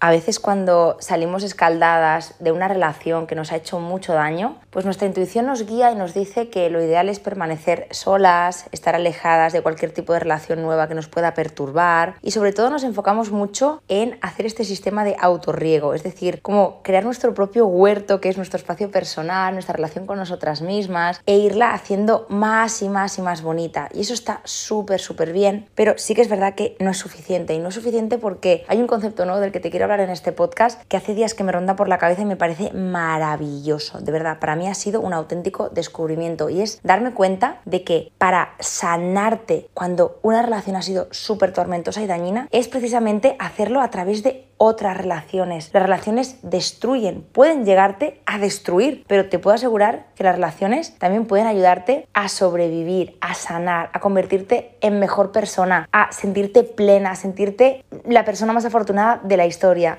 A veces cuando salimos escaldadas de una relación que nos ha hecho mucho daño, pues nuestra intuición nos guía y nos dice que lo ideal es permanecer solas, estar alejadas de cualquier tipo de relación nueva que nos pueda perturbar y sobre todo nos enfocamos mucho en hacer este sistema de autorriego, es decir, como crear nuestro propio huerto que es nuestro espacio personal, nuestra relación con nosotras mismas e irla haciendo más y más y más bonita. Y eso está súper, súper bien, pero sí que es verdad que no es suficiente y no es suficiente porque hay un concepto nuevo del que te quiero en este podcast que hace días que me ronda por la cabeza y me parece maravilloso. De verdad, para mí ha sido un auténtico descubrimiento y es darme cuenta de que para sanarte cuando una relación ha sido súper tormentosa y dañina es precisamente hacerlo a través de otras relaciones. Las relaciones destruyen, pueden llegarte a destruir, pero te puedo asegurar que las relaciones también pueden ayudarte a sobrevivir, a sanar, a convertirte en mejor persona, a sentirte plena, a sentirte la persona más afortunada de la historia.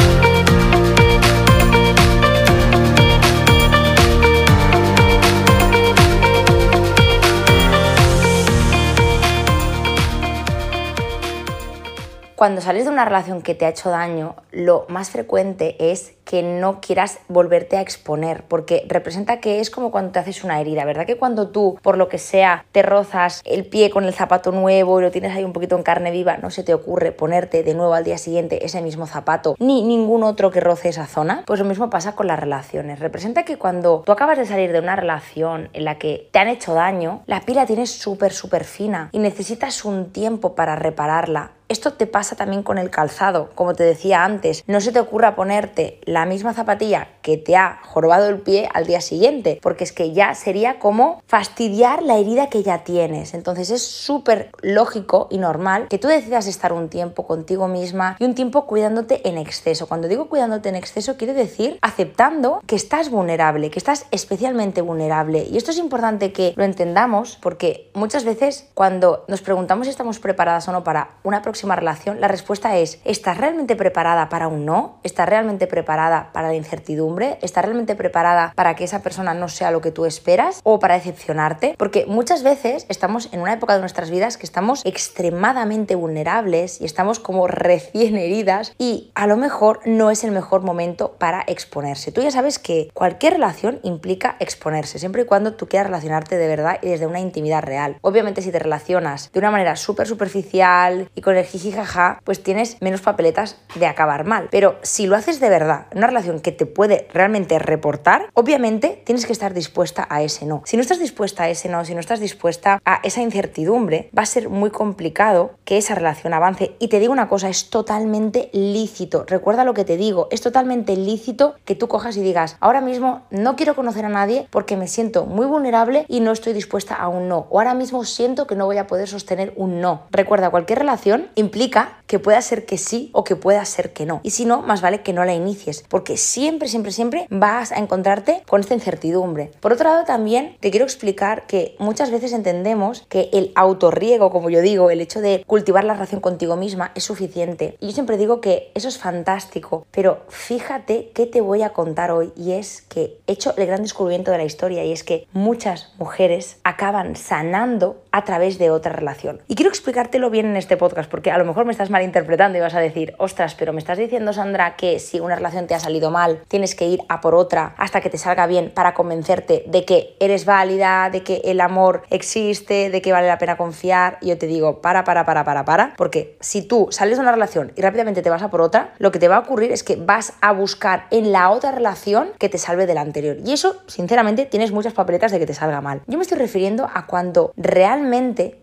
Cuando sales de una relación que te ha hecho daño, lo más frecuente es que no quieras volverte a exponer, porque representa que es como cuando te haces una herida, ¿verdad? Que cuando tú, por lo que sea, te rozas el pie con el zapato nuevo y lo tienes ahí un poquito en carne viva, no se te ocurre ponerte de nuevo al día siguiente ese mismo zapato, ni ningún otro que roce esa zona, pues lo mismo pasa con las relaciones. Representa que cuando tú acabas de salir de una relación en la que te han hecho daño, la piel la tienes súper, súper fina y necesitas un tiempo para repararla esto te pasa también con el calzado, como te decía antes. No se te ocurra ponerte la misma zapatilla que te ha jorobado el pie al día siguiente, porque es que ya sería como fastidiar la herida que ya tienes. Entonces es súper lógico y normal que tú decidas estar un tiempo contigo misma y un tiempo cuidándote en exceso. Cuando digo cuidándote en exceso, quiere decir aceptando que estás vulnerable, que estás especialmente vulnerable. Y esto es importante que lo entendamos porque muchas veces cuando nos preguntamos si estamos preparadas o no para una próxima relación, la respuesta es, ¿estás realmente preparada para un no? ¿Estás realmente preparada para la incertidumbre? ¿Estás realmente preparada para que esa persona no sea lo que tú esperas o para decepcionarte? Porque muchas veces estamos en una época de nuestras vidas que estamos extremadamente vulnerables y estamos como recién heridas y a lo mejor no es el mejor momento para exponerse. Tú ya sabes que cualquier relación implica exponerse, siempre y cuando tú quieras relacionarte de verdad y desde una intimidad real. Obviamente si te relacionas de una manera súper superficial y con el jijijaja, pues tienes menos papeletas de acabar mal. Pero si lo haces de verdad, una relación que te puede realmente reportar, obviamente tienes que estar dispuesta a ese no. Si no estás dispuesta a ese no, si no estás dispuesta a esa incertidumbre, va a ser muy complicado que esa relación avance. Y te digo una cosa, es totalmente lícito. Recuerda lo que te digo, es totalmente lícito que tú cojas y digas, ahora mismo no quiero conocer a nadie porque me siento muy vulnerable y no estoy dispuesta a un no. O ahora mismo siento que no voy a poder sostener un no. Recuerda, cualquier relación implica que pueda ser que sí o que pueda ser que no. Y si no, más vale que no la inicies, porque siempre, siempre, siempre vas a encontrarte con esta incertidumbre. Por otro lado, también te quiero explicar que muchas veces entendemos que el autorriego, como yo digo, el hecho de cultivar la relación contigo misma es suficiente. Y yo siempre digo que eso es fantástico, pero fíjate qué te voy a contar hoy y es que he hecho el gran descubrimiento de la historia y es que muchas mujeres acaban sanando a través de otra relación. Y quiero explicártelo bien en este podcast porque a lo mejor me estás malinterpretando y vas a decir, ostras, pero me estás diciendo, Sandra, que si una relación te ha salido mal, tienes que ir a por otra hasta que te salga bien para convencerte de que eres válida, de que el amor existe, de que vale la pena confiar. Y yo te digo, para, para, para, para, para, porque si tú sales de una relación y rápidamente te vas a por otra, lo que te va a ocurrir es que vas a buscar en la otra relación que te salve de la anterior. Y eso, sinceramente, tienes muchas papeletas de que te salga mal. Yo me estoy refiriendo a cuando realmente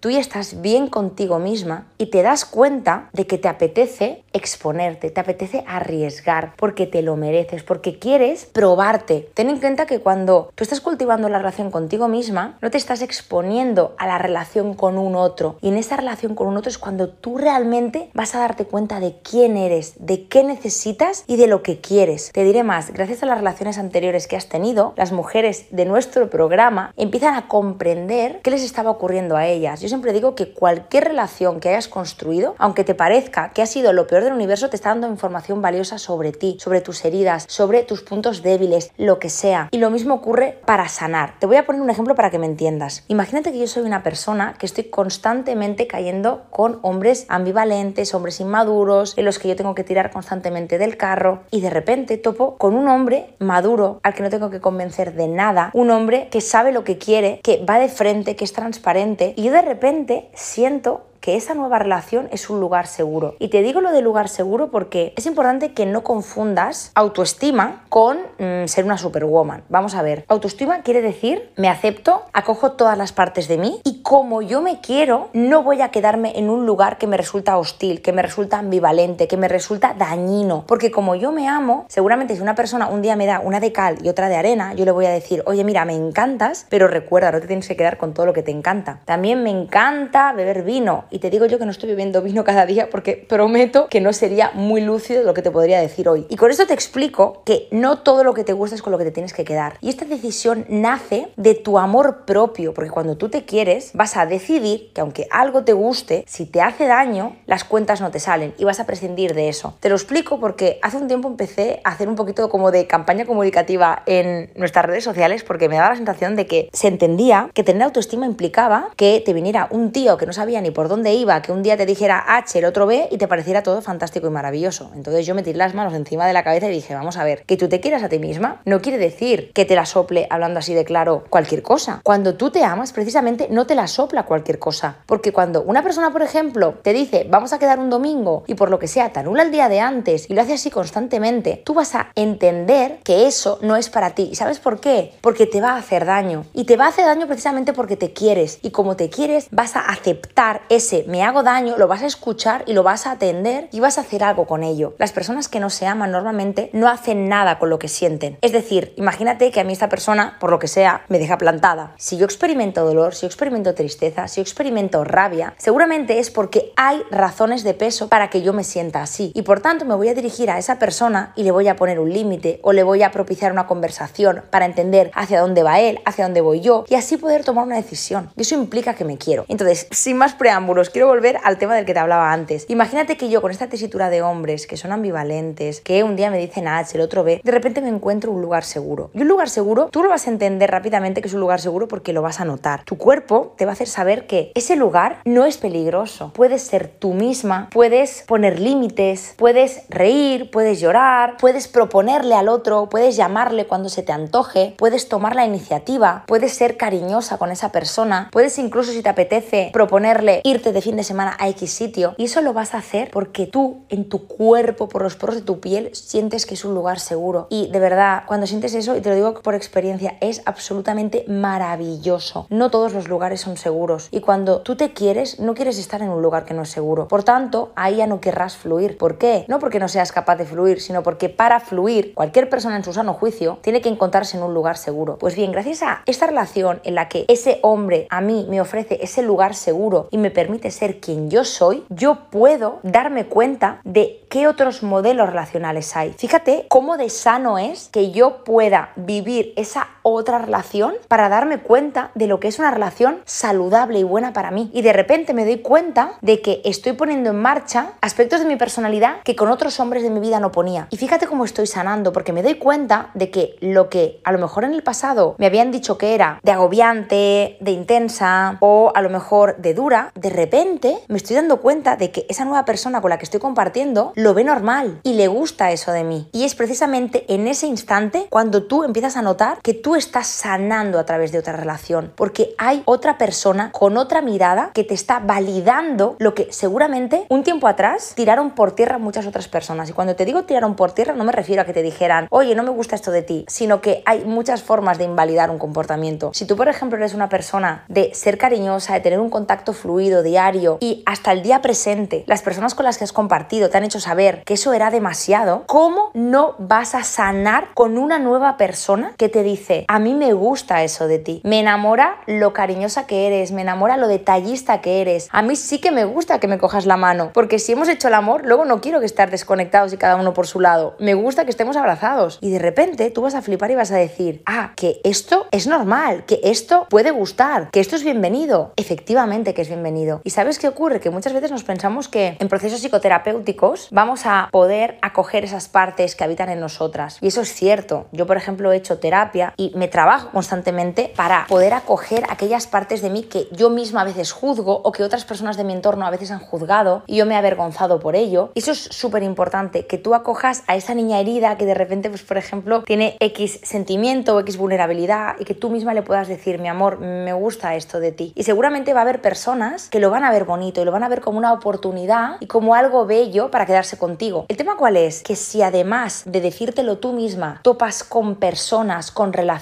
tú ya estás bien contigo misma y te das cuenta de que te apetece exponerte, te apetece arriesgar, porque te lo mereces, porque quieres probarte. Ten en cuenta que cuando tú estás cultivando la relación contigo misma, no te estás exponiendo a la relación con un otro. Y en esa relación con un otro es cuando tú realmente vas a darte cuenta de quién eres, de qué necesitas y de lo que quieres. Te diré más, gracias a las relaciones anteriores que has tenido, las mujeres de nuestro programa empiezan a comprender qué les estaba ocurriendo a ellas. Yo siempre digo que cualquier relación que hayas construido, aunque te parezca que ha sido lo peor del universo, te está dando información valiosa sobre ti, sobre tus heridas, sobre tus puntos débiles, lo que sea. Y lo mismo ocurre para sanar. Te voy a poner un ejemplo para que me entiendas. Imagínate que yo soy una persona que estoy constantemente cayendo con hombres ambivalentes, hombres inmaduros, en los que yo tengo que tirar constantemente del carro y de repente topo con un hombre maduro al que no tengo que convencer de nada, un hombre que sabe lo que quiere, que va de frente, que es transparente y de repente siento que esa nueva relación es un lugar seguro. Y te digo lo de lugar seguro porque es importante que no confundas autoestima con mm, ser una superwoman. Vamos a ver, autoestima quiere decir me acepto, acojo todas las partes de mí y como yo me quiero, no voy a quedarme en un lugar que me resulta hostil, que me resulta ambivalente, que me resulta dañino. Porque como yo me amo, seguramente si una persona un día me da una de cal y otra de arena, yo le voy a decir, oye mira, me encantas, pero recuerda, no te tienes que quedar con todo lo que te encanta. También me encanta beber vino te digo yo que no estoy bebiendo vino cada día porque prometo que no sería muy lúcido lo que te podría decir hoy. Y con esto te explico que no todo lo que te gusta es con lo que te tienes que quedar. Y esta decisión nace de tu amor propio, porque cuando tú te quieres vas a decidir que aunque algo te guste, si te hace daño, las cuentas no te salen y vas a prescindir de eso. Te lo explico porque hace un tiempo empecé a hacer un poquito como de campaña comunicativa en nuestras redes sociales porque me daba la sensación de que se entendía que tener autoestima implicaba que te viniera un tío que no sabía ni por dónde iba, que un día te dijera H, el otro B y te pareciera todo fantástico y maravilloso. Entonces yo metí las manos encima de la cabeza y dije, vamos a ver, que tú te quieras a ti misma no quiere decir que te la sople hablando así de claro cualquier cosa. Cuando tú te amas, precisamente no te la sopla cualquier cosa. Porque cuando una persona, por ejemplo, te dice, vamos a quedar un domingo y por lo que sea, te anula el día de antes y lo hace así constantemente, tú vas a entender que eso no es para ti. ¿Y sabes por qué? Porque te va a hacer daño. Y te va a hacer daño precisamente porque te quieres. Y como te quieres, vas a aceptar ese me hago daño, lo vas a escuchar y lo vas a atender y vas a hacer algo con ello. Las personas que no se aman normalmente no hacen nada con lo que sienten. Es decir, imagínate que a mí esta persona, por lo que sea, me deja plantada. Si yo experimento dolor, si yo experimento tristeza, si yo experimento rabia, seguramente es porque hay razones de peso para que yo me sienta así. Y por tanto me voy a dirigir a esa persona y le voy a poner un límite o le voy a propiciar una conversación para entender hacia dónde va él, hacia dónde voy yo y así poder tomar una decisión. Y eso implica que me quiero. Entonces, sin más preámbulos, quiero volver al tema del que te hablaba antes. Imagínate que yo con esta tesitura de hombres que son ambivalentes, que un día me dicen H, el otro B, de repente me encuentro un lugar seguro. Y un lugar seguro, tú lo vas a entender rápidamente que es un lugar seguro porque lo vas a notar. Tu cuerpo te va a hacer saber que ese lugar no es peligroso. Puedes ser tú misma, puedes poner límites, puedes reír, puedes llorar, puedes proponerle al otro, puedes llamarle cuando se te antoje, puedes tomar la iniciativa, puedes ser cariñosa con esa persona, puedes incluso si te apetece proponerle irte de fin de semana a X sitio. Y eso lo vas a hacer porque tú, en tu cuerpo, por los poros de tu piel, sientes que es un lugar seguro. Y de verdad, cuando sientes eso, y te lo digo por experiencia, es absolutamente maravilloso. No todos los lugares son seguros. Y cuando tú te quieres, no quieres estar en un lugar que no es seguro. Por tanto, ahí ya no querrás fluir. ¿Por qué? No porque no seas capaz de fluir, sino porque para fluir, cualquier persona en su sano juicio tiene que encontrarse en un lugar seguro. Pues bien, gracias a esta relación en la que ese hombre a mí me ofrece ese lugar seguro y me ser quien yo soy, yo puedo darme cuenta de qué otros modelos relacionales hay. Fíjate cómo de sano es que yo pueda vivir esa otra relación para darme cuenta de lo que es una relación saludable y buena para mí. Y de repente me doy cuenta de que estoy poniendo en marcha aspectos de mi personalidad que con otros hombres de mi vida no ponía. Y fíjate cómo estoy sanando, porque me doy cuenta de que lo que a lo mejor en el pasado me habían dicho que era de agobiante, de intensa o a lo mejor de dura, de repente me estoy dando cuenta de que esa nueva persona con la que estoy compartiendo lo ve normal y le gusta eso de mí. Y es precisamente en ese instante cuando tú empiezas a notar que tú estás sanando a través de otra relación, porque hay otra persona con otra mirada que te está validando lo que seguramente un tiempo atrás tiraron por tierra muchas otras personas. Y cuando te digo tiraron por tierra, no me refiero a que te dijeran, oye, no me gusta esto de ti, sino que hay muchas formas de invalidar un comportamiento. Si tú, por ejemplo, eres una persona de ser cariñosa, de tener un contacto fluido diario y hasta el día presente, las personas con las que has compartido te han hecho saber que eso era demasiado, ¿cómo no vas a sanar con una nueva persona que te dice, a mí me gusta eso de ti, me enamora lo cariñosa que eres, me enamora lo detallista que eres, a mí sí que me gusta que me cojas la mano, porque si hemos hecho el amor, luego no quiero que estar desconectados y cada uno por su lado, me gusta que estemos abrazados y de repente tú vas a flipar y vas a decir, ah, que esto es normal, que esto puede gustar, que esto es bienvenido, efectivamente que es bienvenido. ¿Y sabes qué ocurre? Que muchas veces nos pensamos que en procesos psicoterapéuticos vamos a poder acoger esas partes que habitan en nosotras. Y eso es cierto. Yo, por ejemplo, he hecho terapia y me trabajo constantemente para poder acoger aquellas partes de mí que yo misma a veces juzgo o que otras personas de mi entorno a veces han juzgado y yo me he avergonzado por ello. Y eso es súper importante, que tú acojas a esa niña herida que de repente, pues, por ejemplo, tiene X sentimiento o X vulnerabilidad y que tú misma le puedas decir, mi amor, me gusta esto de ti. Y seguramente va a haber personas que lo van a ver bonito y lo van a ver como una oportunidad y como algo bello para quedarse contigo. El tema cuál es? Que si además de decírtelo tú misma, topas con personas, con relaciones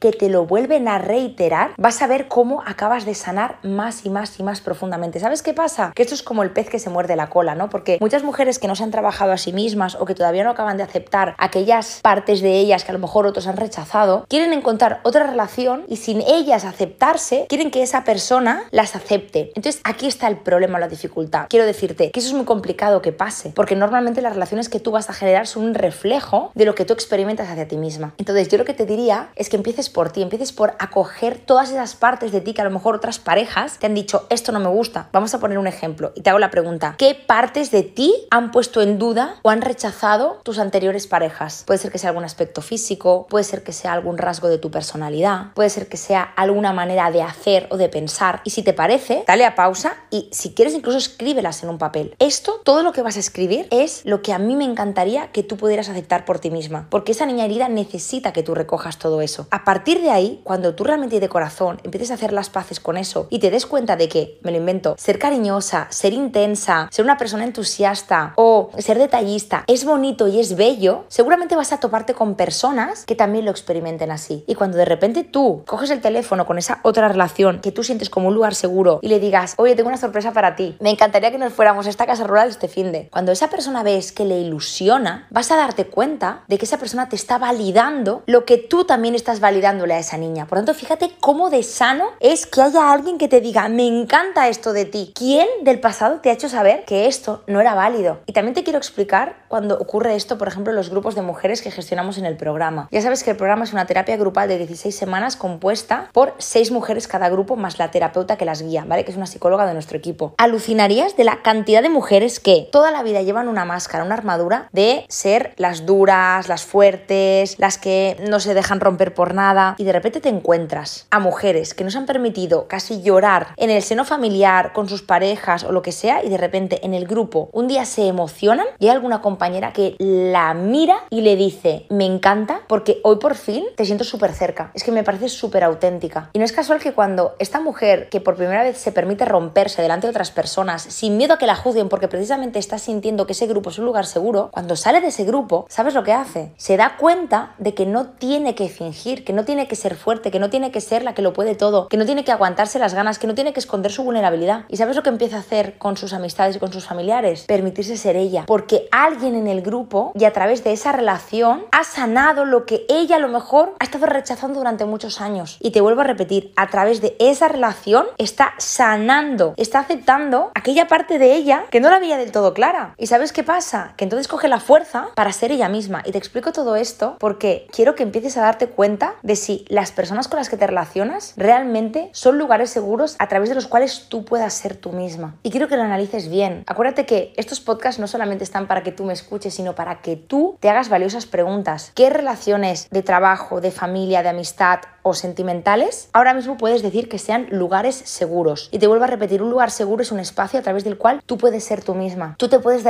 que te lo vuelven a reiterar, vas a ver cómo acabas de sanar más y más y más profundamente. ¿Sabes qué pasa? Que esto es como el pez que se muerde la cola, ¿no? Porque muchas mujeres que no se han trabajado a sí mismas o que todavía no acaban de aceptar aquellas partes de ellas que a lo mejor otros han rechazado, quieren encontrar otra relación y sin ellas aceptarse, quieren que esa persona las acepte. Entonces aquí está el problema, la dificultad. Quiero decirte que eso es muy complicado que pase, porque normalmente las relaciones que tú vas a generar son un reflejo de lo que tú experimentas hacia ti misma. Entonces yo lo que te diría es que empieces por ti, empieces por acoger todas esas partes de ti que a lo mejor otras parejas te han dicho, esto no me gusta. Vamos a poner un ejemplo y te hago la pregunta, ¿qué partes de ti han puesto en duda o han rechazado tus anteriores parejas? Puede ser que sea algún aspecto físico, puede ser que sea algún rasgo de tu personalidad, puede ser que sea alguna manera de hacer o de pensar. Y si te parece, dale a pausa y si quieres incluso escríbelas en un papel. Esto, todo lo que vas a escribir es lo que a mí me encantaría que tú pudieras aceptar por ti misma, porque esa niña herida necesita que tú recojas todo A partir de ahí, cuando tú realmente de corazón empieces a hacer las paces con eso y te des cuenta de que, me lo invento, ser cariñosa, ser intensa, ser una persona entusiasta o ser detallista es bonito y es bello, seguramente vas a toparte con personas que también lo experimenten así. Y cuando de repente tú coges el teléfono con esa otra relación que tú sientes como un lugar seguro y le digas, oye, tengo una sorpresa para ti, me encantaría que nos fuéramos a esta casa rural este fin de. Cuando esa persona ves que le ilusiona, vas a darte cuenta de que esa persona te está validando lo que tú también estás validándole a esa niña. Por tanto, fíjate cómo de sano es que haya alguien que te diga, me encanta esto de ti. ¿Quién del pasado te ha hecho saber que esto no era válido? Y también te quiero explicar cuando ocurre esto, por ejemplo, en los grupos de mujeres que gestionamos en el programa. Ya sabes que el programa es una terapia grupal de 16 semanas compuesta por 6 mujeres cada grupo más la terapeuta que las guía, ¿vale? Que es una psicóloga de nuestro equipo. Alucinarías de la cantidad de mujeres que toda la vida llevan una máscara, una armadura de ser las duras, las fuertes, las que no se dejan romper por nada y de repente te encuentras a mujeres que nos han permitido casi llorar en el seno familiar con sus parejas o lo que sea y de repente en el grupo un día se emocionan y hay alguna compañera que la mira y le dice, me encanta porque hoy por fin te siento súper cerca. Es que me parece súper auténtica. Y no es casual que cuando esta mujer que por primera vez se permite romperse delante de otras personas sin miedo a que la juzguen porque precisamente está sintiendo que ese grupo es un lugar seguro, cuando sale de ese grupo, ¿sabes lo que hace? Se da cuenta de que no tiene que fingir, que no tiene que ser fuerte, que no tiene que ser la que lo puede todo, que no tiene que aguantarse las ganas, que no tiene que esconder su vulnerabilidad. ¿Y sabes lo que empieza a hacer con sus amistades y con sus familiares? Permitirse ser ella. Porque alguien en el grupo y a través de esa relación ha sanado lo que ella a lo mejor ha estado rechazando durante muchos años. Y te vuelvo a repetir, a través de esa relación está sanando, está aceptando aquella parte de ella que no la veía del todo clara. ¿Y sabes qué pasa? Que entonces coge la fuerza para ser ella misma. Y te explico todo esto porque quiero que empieces a darte cuenta de si las personas con las que te relacionas realmente son lugares seguros a través de los cuales tú puedas ser tú misma. Y quiero que lo analices bien. Acuérdate que estos podcasts no solamente están para que tú me escuches, sino para que tú te hagas valiosas preguntas. ¿Qué relaciones de trabajo, de familia, de amistad o sentimentales ahora mismo puedes decir que sean lugares seguros? Y te vuelvo a repetir, un lugar seguro es un espacio a través del cual tú puedes ser tú misma. Tú te puedes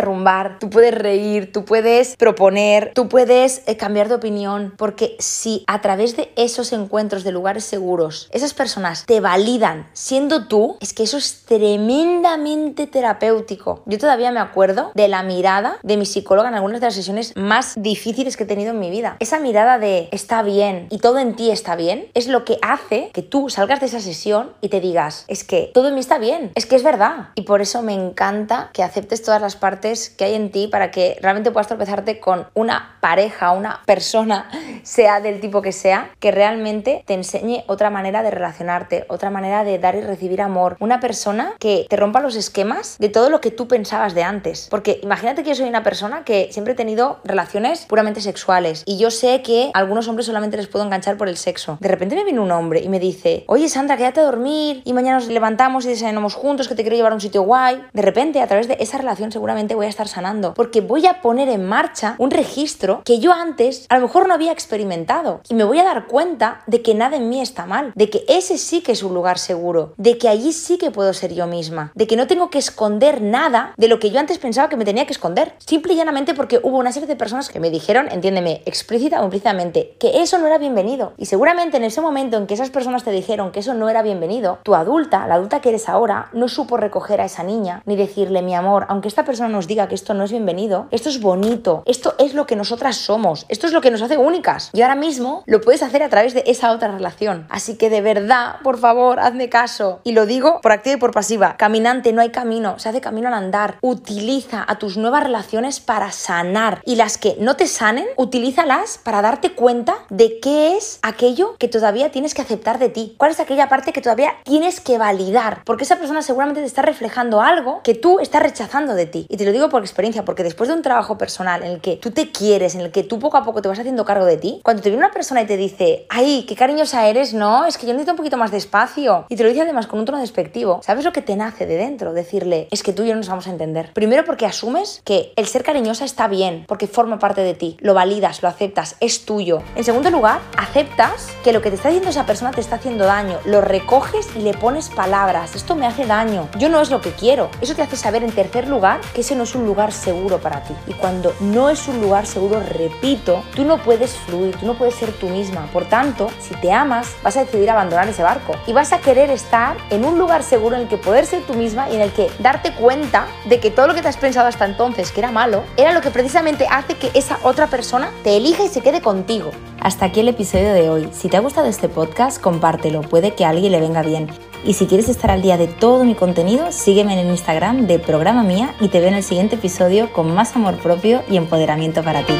tú puedes reír, tú puedes proponer, tú puedes eh, cambiar de opinión, porque si a través de esos encuentros de lugares seguros, esas personas te validan siendo tú, es que eso es tremendamente terapéutico. Yo todavía me acuerdo de la mirada de mi psicóloga en algunas de las sesiones más difíciles que he tenido en mi vida. Esa mirada de está bien y todo en ti está bien es lo que hace que tú salgas de esa sesión y te digas, es que todo en mí está bien, es que es verdad. Y por eso me encanta que aceptes todas las partes que hay en ti para que realmente puedas tropezarte con una pareja, una persona, sea del tipo que sea, que realmente te enseñe otra manera de relacionarte, otra manera de dar y recibir amor. Una persona que te rompa los esquemas de todo lo que tú pensabas de antes. Porque imagínate que yo soy una persona que siempre he tenido relaciones puramente sexuales y yo sé que a algunos hombres solamente les puedo enganchar por el sexo. De repente me viene un hombre y me dice, oye Sandra, quédate a dormir y mañana nos levantamos y desayunamos juntos, que te quiero llevar a un sitio guay. De repente, a través de esa relación seguramente voy a estar sanando porque voy a poner en marcha un registro que yo antes a lo mejor no había experimentado me voy a dar cuenta de que nada en mí está mal, de que ese sí que es un lugar seguro, de que allí sí que puedo ser yo misma, de que no tengo que esconder nada de lo que yo antes pensaba que me tenía que esconder, simple y llanamente porque hubo una serie de personas que me dijeron, entiéndeme, explícita o implícitamente, que eso no era bienvenido. Y seguramente en ese momento en que esas personas te dijeron que eso no era bienvenido, tu adulta, la adulta que eres ahora, no supo recoger a esa niña ni decirle, mi amor, aunque esta persona nos diga que esto no es bienvenido, esto es bonito, esto es lo que nosotras somos, esto es lo que nos hace únicas. Y ahora mismo lo puedes hacer a través de esa otra relación. Así que de verdad, por favor, hazme caso. Y lo digo por activa y por pasiva. Caminante, no hay camino, se hace camino al andar. Utiliza a tus nuevas relaciones para sanar. Y las que no te sanen, utilízalas para darte cuenta de qué es aquello que todavía tienes que aceptar de ti. ¿Cuál es aquella parte que todavía tienes que validar? Porque esa persona seguramente te está reflejando algo que tú estás rechazando de ti. Y te lo digo por experiencia, porque después de un trabajo personal en el que tú te quieres, en el que tú poco a poco te vas haciendo cargo de ti, cuando te viene una persona y te dice, ay, qué cariñosa eres, no, es que yo necesito un poquito más de espacio. Y te lo dice además con un tono despectivo. ¿Sabes lo que te nace de dentro? Decirle, es que tú y yo no nos vamos a entender. Primero porque asumes que el ser cariñosa está bien, porque forma parte de ti. Lo validas, lo aceptas, es tuyo. En segundo lugar, aceptas que lo que te está diciendo esa persona te está haciendo daño. Lo recoges y le pones palabras. Esto me hace daño. Yo no es lo que quiero. Eso te hace saber en tercer lugar que ese no es un lugar seguro para ti. Y cuando no es un lugar seguro, repito, tú no puedes fluir, tú no puedes ser misma. Por tanto, si te amas, vas a decidir abandonar ese barco y vas a querer estar en un lugar seguro en el que poder ser tú misma y en el que darte cuenta de que todo lo que te has pensado hasta entonces que era malo, era lo que precisamente hace que esa otra persona te elija y se quede contigo. Hasta aquí el episodio de hoy. Si te ha gustado este podcast, compártelo, puede que a alguien le venga bien. Y si quieres estar al día de todo mi contenido, sígueme en el Instagram de Programa Mía y te veo en el siguiente episodio con más amor propio y empoderamiento para ti.